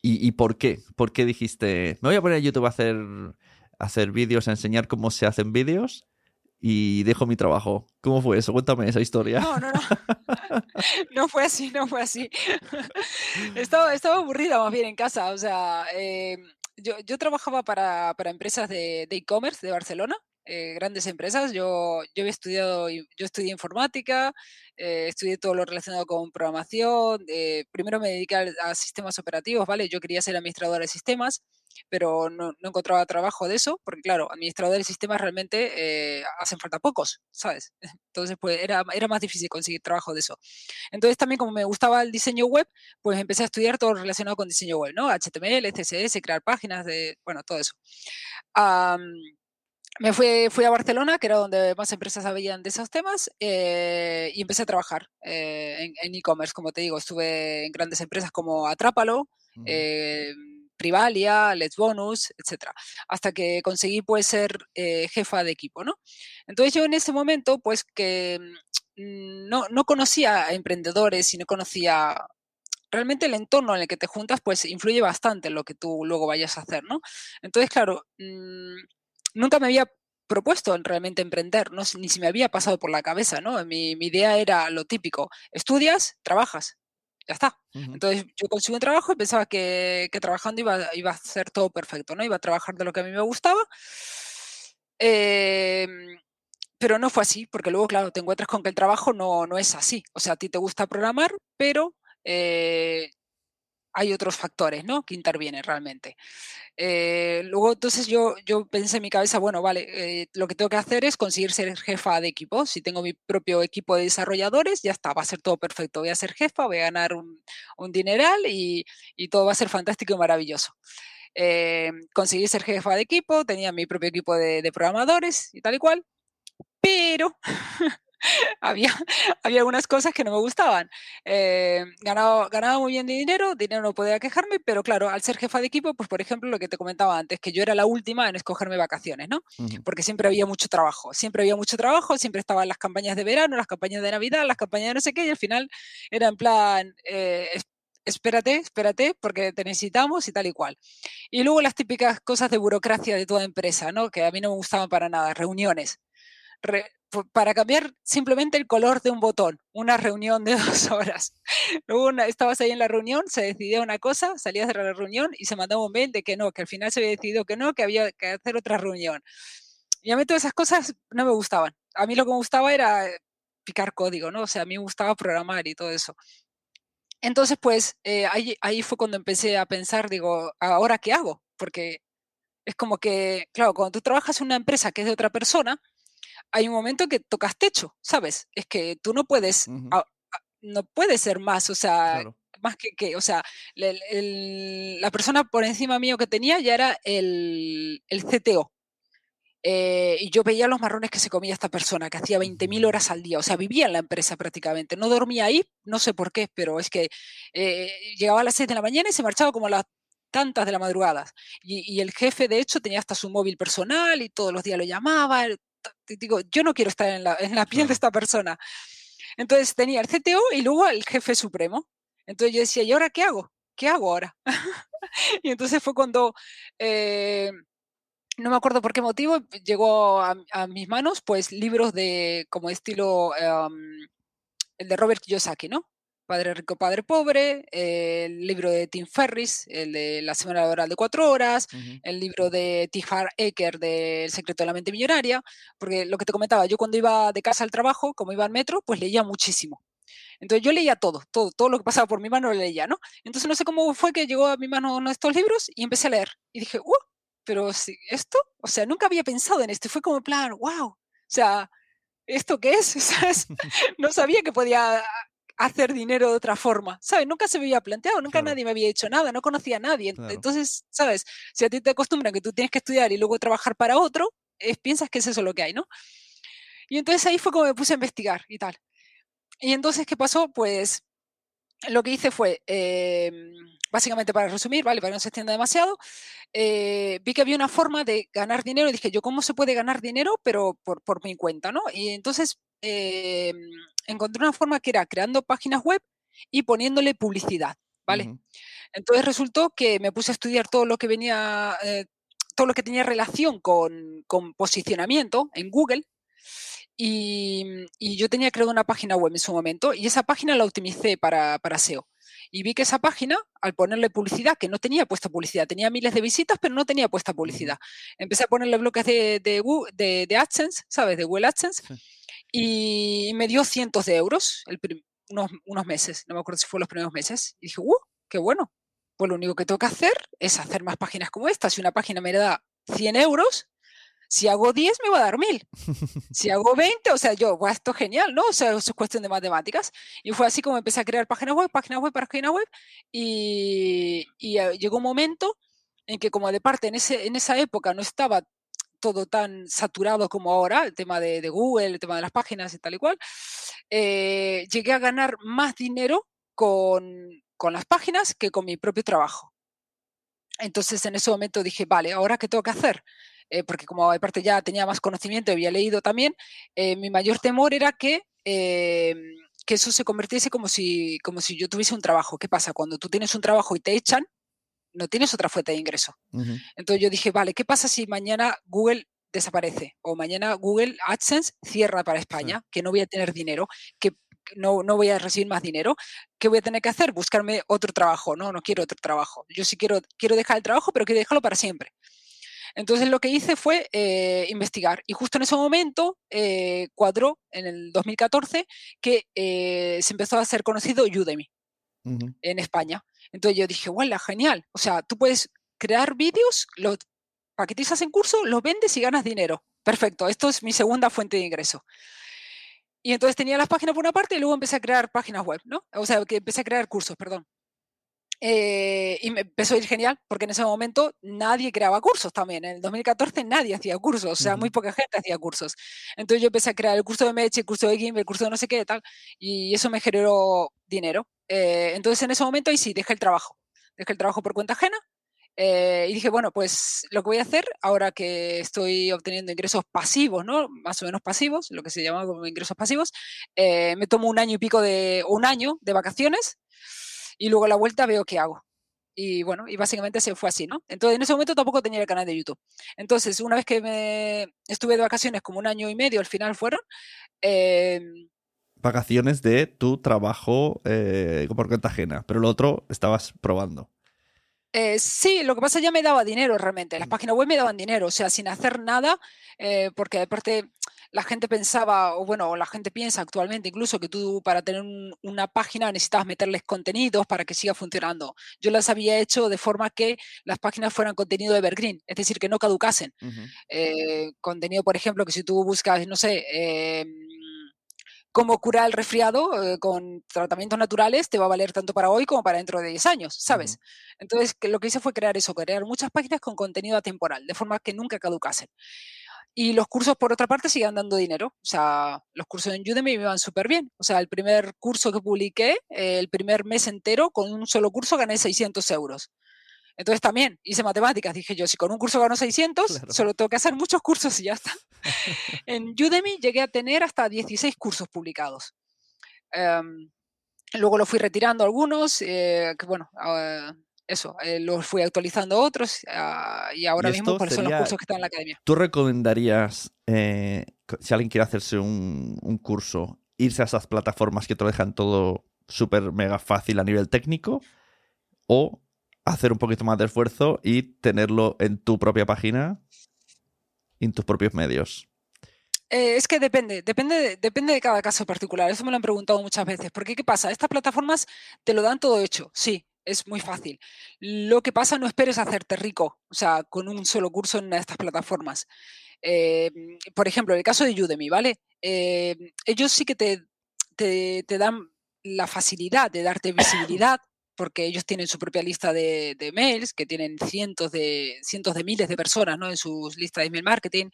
Speaker 3: ¿Y, por qué? ¿Por qué dijiste, me voy a poner a YouTube a hacer, hacer vídeos, a enseñar cómo se hacen vídeos y dejo mi trabajo? ¿Cómo fue eso? Cuéntame esa historia.
Speaker 4: No, no, no. [LAUGHS] no fue así, no fue así. [LAUGHS] estaba, estaba aburrida más bien en casa. O sea, eh, yo, yo, trabajaba para, para empresas de e-commerce de, Barcelona. Eh, grandes empresas. Yo, yo había estudiado, yo estudié informática, eh, estudié todo lo relacionado con programación, eh, primero me dediqué a, sistemas operativos, ¿vale? Yo quería ser administrador de sistemas, pero no, no encontraba trabajo de eso, porque claro, administrador de sistemas realmente eh, hacen falta pocos, ¿sabes? [LAUGHS] Entonces, pues era, era más difícil conseguir trabajo de eso. Entonces, también como me gustaba el diseño web, pues empecé a estudiar todo relacionado con diseño web, ¿no? HTML, CSS, crear páginas, de, bueno, todo eso me fui, fui a Barcelona, que era donde más empresas habían de esos temas, eh, y empecé a trabajar eh, en e-commerce, como te digo. Estuve en grandes empresas como Atrápalo, eh, Privalia, Let's Bonus, etc. Hasta que conseguí pues ser jefa de equipo, ¿no? Entonces yo en ese momento pues que mm, no, no conocía a emprendedores y no conocía realmente el entorno en el que te juntas pues influye bastante en lo que tú luego vayas a hacer, ¿no? Entonces, claro, mm, nunca me había propuesto en realmente emprender, no, ni si me había pasado por la cabeza, ¿no? Mi, mi idea era lo típico, estudias, trabajas, ya está. Entonces yo consigo un trabajo y pensaba que, que, trabajando iba, iba a ser todo perfecto, ¿no? Iba a trabajar de lo que a mí me gustaba. Em, pero no fue así, porque luego, claro, te encuentras con que el trabajo no, no es así. O sea, a ti te gusta programar, pero eh, hay otros factores, ¿no? Que intervienen realmente. Eh, luego, entonces yo, yo pensé en mi cabeza, bueno, vale, eh, lo que tengo que hacer es conseguir ser jefa de equipo. Si tengo mi propio equipo de desarrolladores, ya está, va a ser todo perfecto. Voy a ser jefa, voy a ganar un, un dineral y, y, todo va a ser fantástico y maravilloso. Eh, conseguí ser jefa de equipo, tenía mi propio equipo de, de programadores y tal y cual, pero [LAUGHS] [LAUGHS] había, había algunas cosas que no me gustaban. Eh, ganaba, ganaba muy bien de dinero, dinero no podía quejarme, pero claro, al ser jefa de equipo, pues por ejemplo lo que te comentaba antes, que yo era la última en escogerme vacaciones, ¿no? Porque siempre había mucho trabajo, siempre había mucho trabajo, siempre estaban las campañas de verano, las campañas de Navidad, las campañas de no sé qué, y al final era en plan... Eh, espérate, espérate, porque te necesitamos y tal y cual. Y luego las típicas cosas de burocracia de toda empresa, ¿no? Que a mí no me gustaban para nada, reuniones para cambiar simplemente el color de un botón, una reunión de [LAUGHS] dos horas. Luego estabas ahí en la reunión, se decidía una cosa, salías de la reunión y se mandaba un mail de que no, que al final se había decidido que no, que había que hacer otra reunión. Y a mí todas esas cosas no me gustaban. A mí lo que me gustaba era picar código, ¿no? O sea, a mí me gustaba programar y todo eso. Entonces, pues eh, ahí, ahí fue cuando empecé a pensar, digo, ¿ahora qué hago? Porque es como que, claro, cuando tú trabajas en una empresa que es de otra persona, hay un momento que tocas techo, ¿sabes? Es que tú no puedes, no puedes ser más, o sea, más que, que, o sea, la persona por encima mío que tenía ya era el, el CTO. Eh, y yo veía los marrones que se comía esta persona, que hacía 20.000 horas al día, o sea, vivía en la empresa prácticamente. No dormía ahí, no sé por qué, pero es que eh, llegaba a las 6 de la mañana y se marchaba como a las tantas de la madrugada. Y, y, el jefe, de hecho, tenía hasta su móvil personal y todos los días lo llamaba, digo, yo no quiero estar en la, en la piel de esta persona. Entonces tenía el CTO y luego el jefe supremo. Entonces yo decía, ¿y ahora qué hago? ¿Qué hago ahora? [LAUGHS] y entonces fue cuando, eh, no me acuerdo por qué motivo, llegó a, a, mis manos pues libros de como estilo, um, el de Robert Kiyosaki, ¿no? Padre Rico, Padre Pobre, el libro de Tim Ferris, el de La Semana Laboral de Cuatro Horas, el libro de T. Harv Eker de El Secreto de la Mente Millonaria, porque lo que te comentaba, yo cuando iba de casa al trabajo, como iba al metro, pues leía muchísimo. Entonces yo leía todo, todo, todo lo que pasaba por mi mano lo leía, ¿no? Entonces no sé cómo fue que llegó a mi mano uno de estos libros y empecé a leer. Y dije, ¡uh! Pero si esto, o sea, nunca había pensado en esto. Y fue como en plan, wow. O sea, ¿esto qué es? [LAUGHS] ¿Sabes? No sabía que podía hacer dinero de otra forma, ¿sabes? Nunca se me había planteado, nunca nadie me había hecho nada, no conocía a nadie. Entonces, ¿sabes? Si a ti te acostumbran que tú tienes que estudiar y luego trabajar para otro, piensas que es eso lo que hay, ¿no? Y entonces ahí fue como me puse a investigar y tal. Y entonces, ¿qué pasó? Pues lo que hice fue, em, básicamente para resumir, ¿vale? Para que no se extienda demasiado, eh, vi que había una forma de ganar dinero y dije, yo, ¿cómo se puede ganar dinero? Pero por, por mi cuenta, ¿no? Y entonces eh, encontré una forma que era creando páginas web y poniéndole publicidad, ¿vale? Entonces resultó que me puse a estudiar todo lo que venía, eh, todo lo que tenía relación con, con posicionamiento en Google, y, y, yo tenía creado una página web en su momento y esa página la optimicé para, para, SEO. Y vi que esa página, al ponerle publicidad, que no tenía puesta publicidad, tenía miles de visitas, pero no tenía puesta publicidad. Empecé a ponerle bloques de, de, de, de AdSense, ¿sabes? De Google AdSense. Sí y me dio cientos de euros el unos, unos, meses, no me acuerdo si fue los primeros meses. Y dije, ¡uh! ¡Qué bueno! Pues lo único que tengo que hacer es hacer más páginas como esta. Si una página me da 100 euros, si hago 10 me va a dar 1000. Si [LAUGHS] hago 20, o sea, yo, pues esto es genial, ¿no? O sea, eso es cuestión de matemáticas. Y fue así como empecé a crear páginas web, páginas web, páginas web. Y, y uh, llegó un momento en que como de parte en, ese, en esa época no estaba todo tan saturado como ahora, el tema de, Google, el tema de las páginas y tal y cual, eh, llegué a ganar más dinero con, con, las páginas que con mi propio trabajo. Entonces en ese momento dije, vale, ¿ahora qué tengo que hacer? Eh, porque como aparte ya tenía más conocimiento, había leído también, eh, mi mayor temor era que, que eso se convirtiese como si, como si yo tuviese un trabajo. ¿Qué pasa? Cuando tú tienes un trabajo y te echan, no tienes otra fuente de ingreso. Uh -huh. Entonces yo dije, vale, ¿qué pasa si mañana Google desaparece o mañana Google AdSense cierra para España, que no voy a tener dinero, que no, no, voy a recibir más dinero, ¿qué voy a tener que hacer? Buscarme otro trabajo. No, no quiero otro trabajo. Yo sí quiero, quiero dejar el trabajo, pero quiero dejarlo para siempre. Entonces lo que hice fue eh, investigar y justo en ese momento eh, cuadró en el 2014 que eh, se empezó a hacer conocido Udemy en España. Entonces yo dije, ¡guau, genial! O sea, tú puedes crear vídeos, los paquetizas en curso, los vendes y ganas dinero. Perfecto, esto es mi segunda fuente de ingreso. Y entonces tenía las páginas por una parte y luego empecé a crear páginas web, ¿no? O sea, que empecé a crear cursos, perdón. Eh, y me empezó a ir genial, porque en ese momento nadie creaba cursos también. En el 2014 nadie hacía cursos, o sea, muy poca gente hacía cursos. Entonces yo empecé a crear el curso de Meche, el curso de Gimbe, el curso de no sé qué, tal, y eso me generó dinero. Eh, entonces en ese momento ahí sí, dejé el trabajo. Dejé el trabajo por cuenta ajena eh, y dije, bueno, pues lo que voy a hacer ahora que estoy obteniendo ingresos pasivos, ¿no? Más o menos pasivos, lo que se llama como ingresos pasivos, me tomo un año y pico de, un año de vacaciones y luego a la vuelta veo qué hago. Y bueno, y básicamente se fue así, ¿no? Entonces, en ese momento tampoco tenía el canal de YouTube. Entonces, una vez que me estuve de vacaciones, como un año y medio, al final fueron.
Speaker 3: Vacaciones de tu trabajo eh, por cuenta ajena, pero lo otro estabas probando.
Speaker 4: Eh, sí, lo que pasa ya me daba dinero realmente. Las mm. páginas web me daban dinero, o sea, sin hacer nada, eh, porque aparte la gente pensaba, o bueno, la gente piensa actualmente incluso que tú para tener una página necesitabas meterles contenidos para que siga funcionando. Yo las había hecho de forma que las páginas fueran contenido evergreen, es decir, que no caducasen. Eh, contenido, por ejemplo, que si tú buscas, no sé, em, cómo curar el resfriado eh, con tratamientos naturales te va a valer tanto para hoy como para dentro de 10 años, ¿sabes? Entonces, lo que hice fue crear eso, crear muchas páginas con contenido atemporal, de forma que nunca caducasen. Y los cursos, por otra parte, siguen dando dinero. O sea, los cursos en Udemy me iban súper bien. O sea, el primer curso que publiqué, eh, el primer mes entero, con un solo curso gané 600 euros. Entonces también hice matemáticas. Dije yo, si con un curso gano 600, solo tengo que hacer muchos cursos y ya está. en Udemy llegué a tener hasta 16 cursos publicados. Em, luego lo fui retirando algunos, eh, que bueno, ah, eso, eh, los fui actualizando otros ah, y ahora mismo por son los cursos que están en la academia.
Speaker 3: ¿Tú recomendarías, eh, si alguien quiere hacerse un, curso, irse a esas plataformas que te lo dejan todo súper mega fácil a nivel técnico? ¿O hacer un poquito más de esfuerzo y tenerlo en tu propia página, en tus propios medios?
Speaker 4: Eh, es que depende, depende, depende de cada caso particular. Eso me lo han preguntado muchas veces. Porque, ¿qué pasa? Estas plataformas te lo dan todo hecho, sí, es muy fácil. Lo que pasa, no esperes hacerte rico, o sea, con un solo curso en estas plataformas. Eh, por ejemplo, el caso de Udemy, ¿vale? Eh, ellos sí que te, te, dan la facilidad de darte [COUGHS] visibilidad porque ellos tienen su propia lista de, mails, que tienen cientos de, cientos de miles de personas ¿no? en sus listas de email marketing.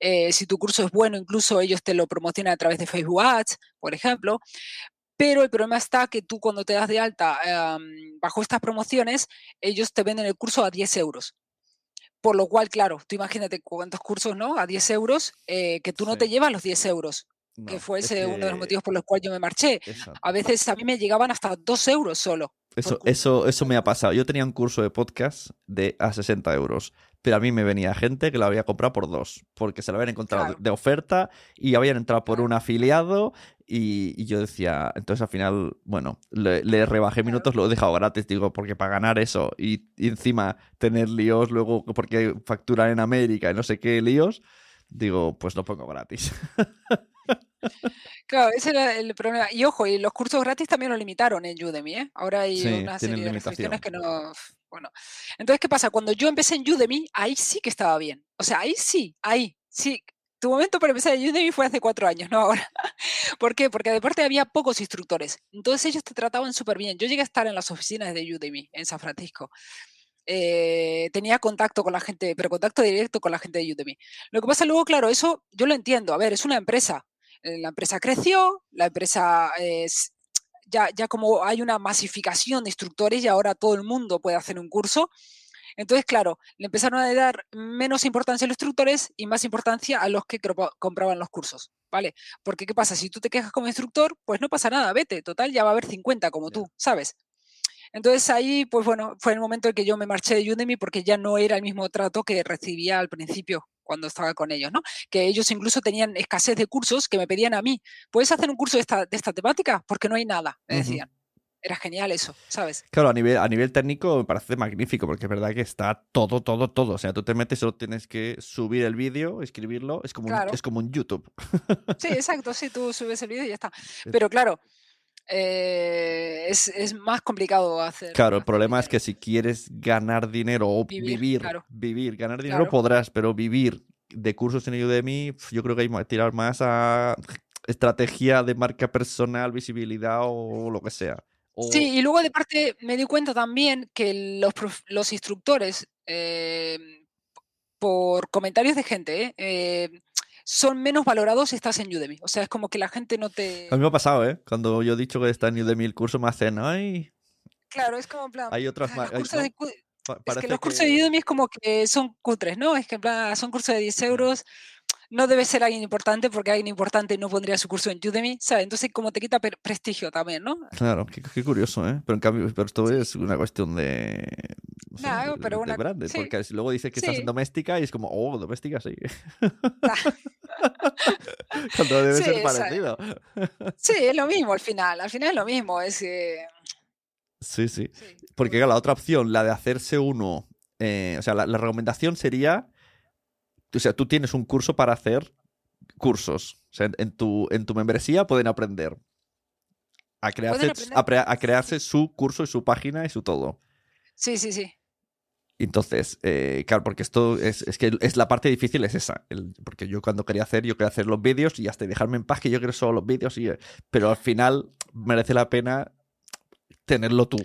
Speaker 4: Eh, si tu curso es bueno, incluso ellos te lo promocionan a través de Facebook Ads, por ejemplo. Pero el problema está que tú cuando te das de alta em, bajo estas promociones, ellos te venden el curso a 10 euros. Por lo cual, claro, tú imagínate cuántos cursos, ¿no? A 10 euros, eh, que tú no te llevas los 10 euros. que fue ese uno de los motivos por los cuales yo me marché. A veces a mí me llegaban hasta 2 euros solo.
Speaker 3: Eso, eso, eso me ha pasado. Yo tenía un curso de podcast de a 60 euros pero a mí me venía gente que lo había comprado por dos, porque se lo habían encontrado de oferta y habían entrado por un afiliado y, yo decía, entonces al final, bueno, le, rebajé minutos, lo he dejado gratis, digo, porque para ganar eso y, encima tener líos luego, porque facturar en América y no sé qué líos, digo, pues lo pongo gratis. [LAUGHS]
Speaker 4: Claro, ese era el problema. Y ojo, y los cursos gratis también lo limitaron en Udemy, ¿eh? Ahora hay una serie de restricciones que no... Bueno, entonces, ¿qué pasa? Cuando yo empecé en Udemy, ahí sí que estaba bien. O sea, ahí sí, ahí, sí. Tu momento para empezar en Udemy fue hace cuatro años, no ahora. [LAUGHS] ¿Por qué? Porque de parte había pocos instructores. Entonces ellos te trataban súper bien. Yo llegué a estar en las oficinas de Udemy, en San Francisco. Eh, tenía contacto con la gente, pero contacto directo con la gente de Udemy. Lo que pasa luego, claro, eso yo lo entiendo. A ver, es una empresa. Eh, la empresa creció, la empresa es, ya, ya como hay una masificación de instructores y ahora todo el mundo puede hacer un curso. Entonces, claro, le empezaron a dar menos importancia a los instructores y más importancia a los que compraban los cursos, ¿vale? Porque, ¿qué pasa? Si tú te quejas como instructor, pues no pasa nada, vete, total, ya va a haber 50 como tú, ¿sabes? Entonces ahí, pues bueno, fue el momento en que yo me marché de Udemy porque ya no era el mismo trato que recibía al principio cuando estaba con ellos, ¿no? Que ellos incluso tenían escasez de cursos que me pedían a mí, ¿puedes hacer un curso de esta, de esta temática? Porque no hay nada, me decían. Era genial eso, ¿sabes?
Speaker 3: Claro, a nivel, a nivel técnico me parece magnífico, porque es verdad que está todo, todo, todo. O sea, tú te metes solo tienes que subir el vídeo, escribirlo, es como, un, es como un YouTube.
Speaker 4: Sí, exacto, sí, tú subes el vídeo y ya está. [LAUGHS] Pero claro, eh, es, más complicado hacer.
Speaker 3: Claro, el problema es que si quieres ganar dinero o vivir, vivir, ganar dinero podrás, pero vivir de cursos en Udemy, yo creo que hay que tirar más a estrategia de marca personal, visibilidad o lo que sea.
Speaker 4: Sí, y luego de parte me di cuenta también que los, los instructores, eh, por comentarios de gente, eh, son menos valorados si estás en Udemy. O sea, es como que la gente no te...
Speaker 3: A mí me ha pasado, ¿eh? Cuando yo he dicho que está en Udemy el curso, me hacen, ay...
Speaker 4: Claro, es como en plan...
Speaker 3: Hay otras...
Speaker 4: más es que los cursos de Udemy es como que son cutres, ¿no? Es que en plan, son cursos de 10 euros no debe ser alguien importante porque alguien importante no pondría su curso en Udemy, ¿sabes? Entonces, como te quita prestigio también, ¿no?
Speaker 3: Claro, qué, curioso, ¿eh? Pero en cambio, pero esto es una cuestión de.
Speaker 4: No pero una...
Speaker 3: porque luego dice que estás en doméstica y es como, oh, doméstica sí. [LAUGHS] [LAUGHS] Cuando debe ser parecido.
Speaker 4: sí, es lo mismo al [LAUGHS] final. Al final es lo mismo. Es.
Speaker 3: Sí, sí, Porque la otra opción, la de hacerse uno. Eh, o sea, la recomendación sería o sea, tú tienes un curso para hacer cursos. O sea, en tu, en tu membresía pueden aprender a crearse, A, crearse su curso y su página y su todo.
Speaker 4: Sí, sí, sí.
Speaker 3: Entonces, eh, claro, porque esto es, que es la parte difícil, es esa. porque yo cuando quería hacer, yo quería hacer los vídeos y hasta dejarme en paz, que yo quiero solo los vídeos, y, pero al final merece la pena tenerlo tú.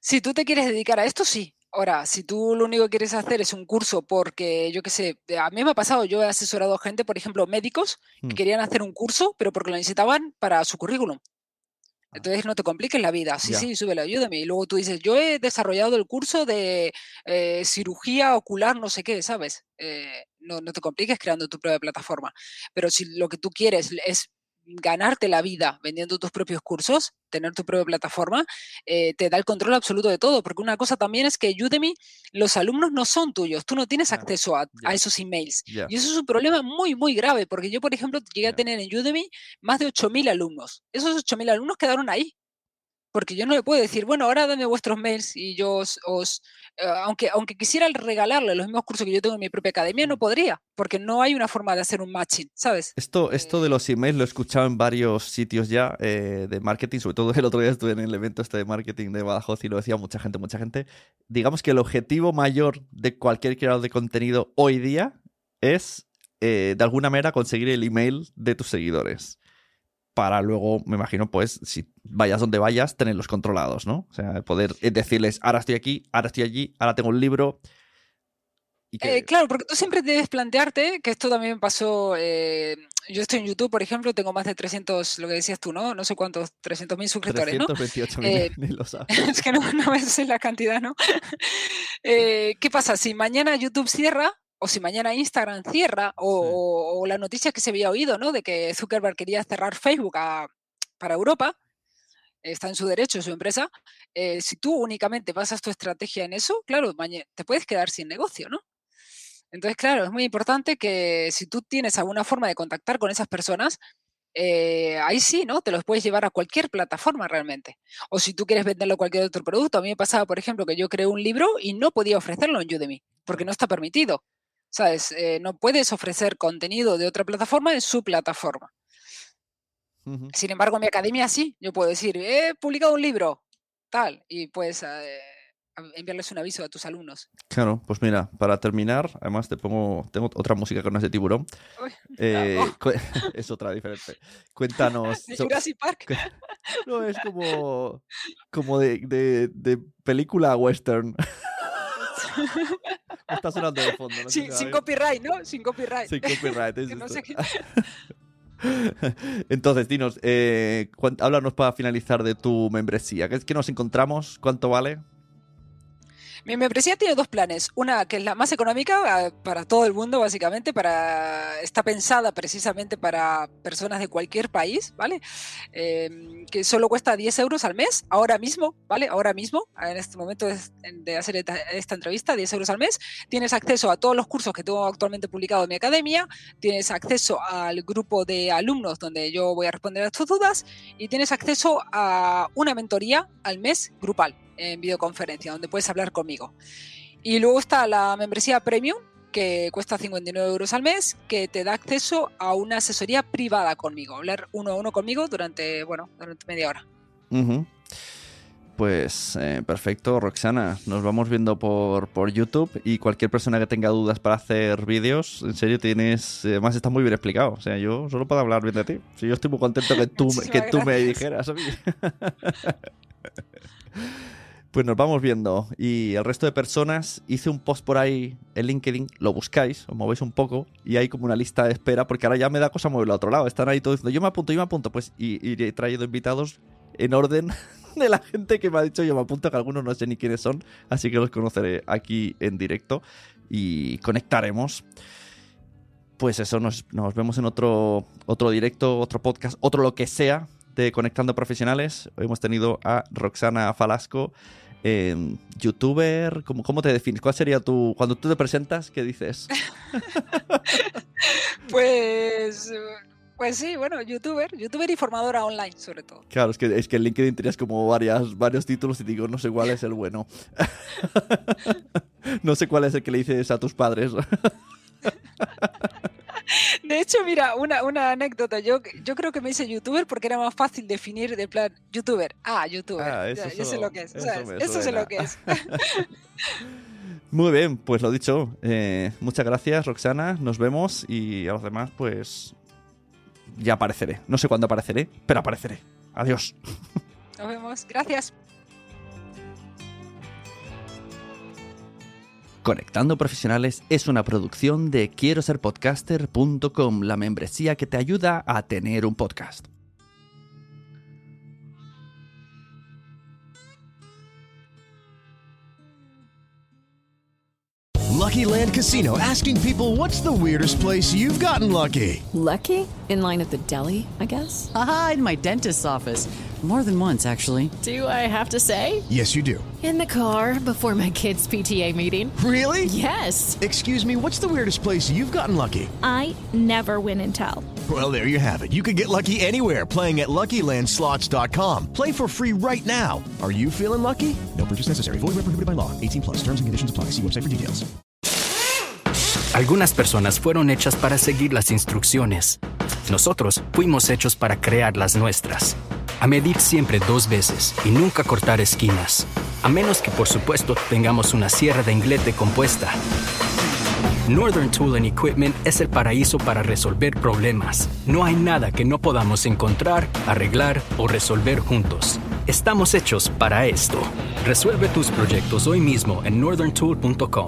Speaker 4: Si tú te quieres dedicar a esto, sí. Ahora, si tú lo único que quieres hacer es un curso porque, yo qué sé, a mí me ha pasado, yo he asesorado a gente, por ejemplo, médicos, que mm. querían hacer un curso, pero porque lo necesitaban para su currículum. Ah. Entonces no te compliques la vida. Sí, sí, sube la ayúdame. Y luego tú dices, yo he desarrollado el curso de eh, cirugía ocular, no sé qué, ¿sabes? Eh, no, no, te compliques creando tu propia plataforma. Pero si lo que tú quieres es ganarte la vida vendiendo tus propios cursos, tener tu propia plataforma, eh, te da el control absoluto de todo. Porque una cosa también es que Udemy, los alumnos no son tuyos, tú no tienes acceso a, esos emails. Y eso es un problema muy, muy grave, porque yo, por ejemplo, llegué a tener en Udemy más de 8.000 alumnos. Esos 8.000 alumnos quedaron ahí porque yo no le puedo decir, bueno, ahora dame vuestros mails y yo os, eh, aunque, aunque quisiera regalarle los mismos cursos que yo tengo en mi propia academia, no mm. podría, porque no hay una forma de hacer un matching, ¿sabes?
Speaker 3: Esto, esto de los emails lo he escuchado en varios sitios ya eh, de marketing, sobre todo [LAUGHS] el otro día estuve en el evento este de marketing de Badajoz y lo decía mucha gente, mucha gente. Digamos que el objetivo mayor de cualquier creador de contenido hoy día es, eh, de alguna manera, conseguir el email de tus seguidores para luego, me imagino, pues, si vayas donde vayas, tenerlos controlados, ¿no? O sea, poder eh, decirles, ahora estoy aquí, ahora estoy allí, ahora tengo un libro.
Speaker 4: Eh, claro, porque tú siempre debes plantearte, que esto también me pasó, eh, yo estoy en YouTube, por ejemplo, tengo más de 300, lo que decías tú, ¿no? No sé cuántos, 300 mil suscriptores,
Speaker 3: 328 mil, [LAUGHS] ni lo sabes. [LAUGHS]
Speaker 4: Es que no, no me sé la cantidad, ¿no? [LAUGHS] ¿Qué pasa? Si mañana YouTube cierra, o si mañana Instagram cierra, o, la noticia que se había oído, ¿no? De que Zuckerberg quería cerrar Facebook para Europa, está en su derecho, su empresa, eh, si tú únicamente basas tu estrategia en eso, claro, te puedes quedar sin negocio, ¿no? Entonces, claro, es muy importante que si tú tienes alguna forma de contactar con esas personas, eh, ahí sí, ¿no? Te los puedes llevar a cualquier plataforma realmente. O si tú quieres venderlo a cualquier otro producto. A mí me pasaba, por ejemplo, que yo creé un libro y no podía ofrecerlo en Udemy, porque no está permitido. ¿Sabes? Eh, no puedes ofrecer contenido de otra plataforma en su plataforma. Sin embargo, en mi academia sí, yo puedo decir, he publicado un libro, tal, y puedes eh, enviarles un aviso a tus alumnos.
Speaker 3: Claro, pues mira, para terminar, además te pongo, tengo otra música que no es de tiburón. Eh, es otra diferente. Cuéntanos. [LAUGHS]
Speaker 4: Jurassic Park. [LAUGHS]
Speaker 3: No, es como, como de, de película western. [LAUGHS] Está sonando de fondo.
Speaker 4: sin copyright, ¿no? Sin copyright.
Speaker 3: Sin copyright. [LAUGHS] [LAUGHS] Entonces, dinos, eh, háblanos para finalizar de tu membresía. ¿Qué, ¿Qué nos encontramos? ¿Cuánto vale?
Speaker 4: Mi membresía tiene dos planes. Una que es la más económica para todo el mundo, básicamente, para está pensada precisamente para personas de cualquier país, ¿vale? Em, que solo cuesta 10 euros al mes, ahora mismo, ¿vale? Ahora mismo, en este momento de, hacer esta, entrevista, 10 euros al mes. Tienes acceso a todos los cursos que tengo actualmente publicados en mi academia, tienes acceso al grupo de alumnos donde yo voy a responder a tus dudas y tienes acceso a una mentoría al mes grupal en videoconferencia, donde puedes hablar conmigo. Y luego está la membresía premium, que cuesta 59 euros al mes, que te da acceso a una asesoría privada conmigo, hablar uno a uno conmigo durante, bueno, durante media hora.
Speaker 3: Pues eh, perfecto, Roxana. Nos vamos viendo por, por, YouTube y cualquier persona que tenga dudas para hacer vídeos, en serio tienes, además está muy bien explicado. O sea, yo solo puedo hablar bien de ti. Si yo estoy muy contento que tú, [LAUGHS] que tú me dijeras a [LAUGHS] mí. Pues nos vamos viendo. Y el resto de personas, hice un post por ahí en LinkedIn, lo buscáis, os movéis un poco, y hay como una lista de espera, porque ahora ya me da cosa moverlo al otro lado. Están ahí todos diciendo, yo me apunto, yo me apunto. Pues, y, traído invitados en orden [LAUGHS] de la gente que me ha dicho, yo me apunto, que algunos no sé ni quiénes son, así que los conoceré aquí en directo y conectaremos. Pues eso, nos, nos vemos en otro, otro directo, otro podcast, otro lo que sea de Conectando Profesionales. Hoy hemos tenido a Roxana Falasco Em, youtuber, ¿cómo, ¿cómo te defines? ¿Cuál sería tu, cuando tú te presentas, qué dices? [LAUGHS]
Speaker 4: pues... Pues sí, bueno, youtuber, youtuber y formadora online, sobre todo.
Speaker 3: Claro, es que, es que en LinkedIn tenías como varias, varios títulos y digo, no sé cuál es el bueno. [LAUGHS] [LAUGHS] no sé cuál es el que le dices a tus padres. [LAUGHS]
Speaker 4: De hecho, mira, una, una anécdota. Yo, yo creo que me hice youtuber porque era más fácil definir de plan youtuber. Ah, youtuber. Ah, eso yo sé lo que es. Eso, sé lo que es. [LAUGHS]
Speaker 3: Muy bien, pues lo dicho. Eh, muchas gracias, Roxana. Nos vemos y a los demás, pues ya apareceré. No sé cuándo apareceré, pero apareceré. Adiós. [LAUGHS]
Speaker 4: Nos vemos. Gracias.
Speaker 3: Conectando Profesionales es una producción de quiero ser podcaster.com, la membresía que te ayuda a tener un podcast.
Speaker 5: Lucky Land Casino asking people what's the weirdest place you've gotten lucky?
Speaker 6: Lucky? In line at the deli, I guess.
Speaker 7: Aha, in my dentist's office. More than once, actually.
Speaker 6: Do I have to say?
Speaker 5: Yes, you do.
Speaker 6: In the car before my kids' PTA meeting.
Speaker 5: Really?
Speaker 6: Yes.
Speaker 5: Excuse me, what's the weirdest place you've gotten lucky?
Speaker 8: I never win and tell.
Speaker 5: Well, there you have it. You can get lucky anywhere playing at LuckyLandSlots.com. Play for free right now. Are you feeling lucky? No purchase necessary. Void where prohibited by law. 18 plus. Terms and conditions apply. See website for details.
Speaker 2: Algunas personas fueron hechas para seguir las instrucciones. Nosotros fuimos hechos para crear las nuestras. A medir siempre dos veces y nunca cortar esquinas, a menos que por supuesto tengamos una sierra de inglete compuesta. Northern Tool and Equipment es el paraíso para resolver problemas. No hay nada que no podamos encontrar, arreglar o resolver juntos. Estamos hechos para esto. Resuelve tus proyectos hoy mismo en northerntool.com.